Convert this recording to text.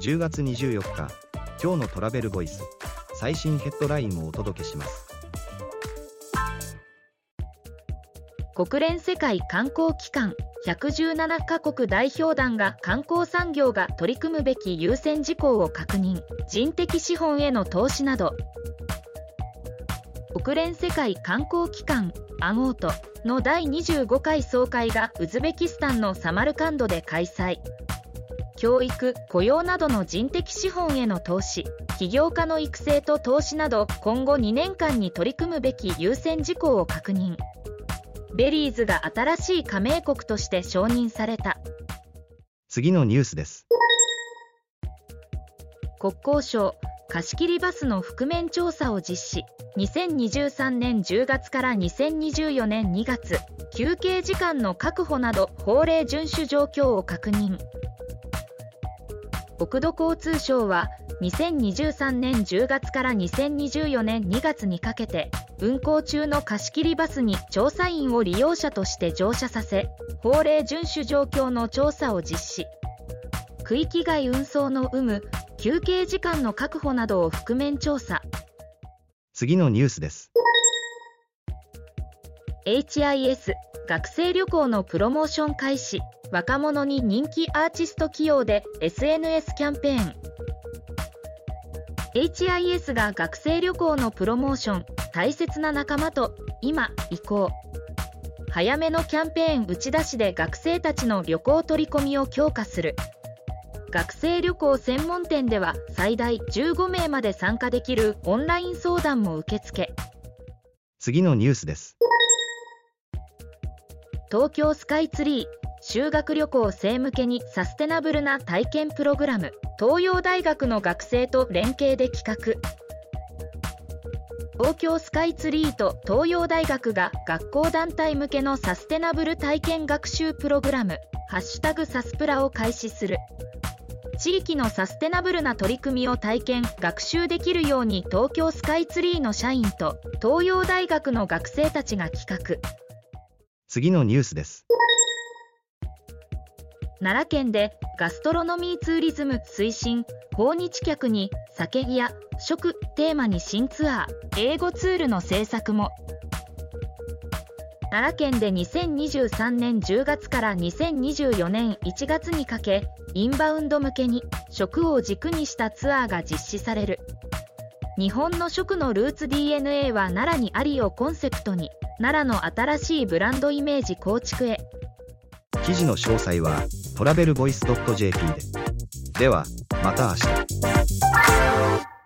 10月24日今日のトラベルボイス最新ヘッドラインをお届けします。国連世界観光機関117カ国代表団が観光産業が取り組むべき優先事項を確認。人的資本への投資など。国連世界観光機関アゴートの第25回総会がウズベキスタンのサマルカンドで開催。教育雇用などの人的資本への投資起業家の育成と投資など今後2年間に取り組むべき優先事項を確認。ベリーズが新しい加盟国として承認された。次のニュースです。国交省貸切バスの覆面調査を実施。2023年10月から2024年2月。休憩時間の確保など法令遵守状況を確認国土交通省は2023年10月から2024年2月にかけて運行中の貸切バスに調査員を利用者として乗車させ法令遵守状況の調査を実施。区域外運送の有無休憩時間の確保などを覆面調査。次のニュースです。HIS 学生旅行のプロモーション開始若者に人気アーティスト起用で SNS キャンペーン。HIS が学生旅行のプロモーション大切な仲間と今行こう。早めのキャンペーン打ち出しで学生たちの旅行取り込みを強化する。学生旅行専門店では最大15名まで参加できるオンライン相談も受け付け。次のニュースです。東京スカイツリー修学旅行生向けにサステナブルな体験プログラム東洋大学の学生と連携で企画。東京スカイツリーと東洋大学が学校団体向けのサステナブル体験学習プログラム「ハッシュタグサスプラ」を開始する。地域のサステナブルな取り組みを体験学習できるように東京スカイツリーの社員と東洋大学の学生たちが企画。次のニュースです。奈良県でガストロノミーツーリズム推進訪日客に酒や食テーマに新ツアー英語ツールの制作も。奈良県で2023年10月から2024年1月にかけインバウンド向けに食を軸にしたツアーが実施される。日本の食のルーツ DNA は奈良にありをコンセプトに奈良の新しいブランドイメージ構築へ。記事の詳細はトラベルボイス .jp で。ではまた明日。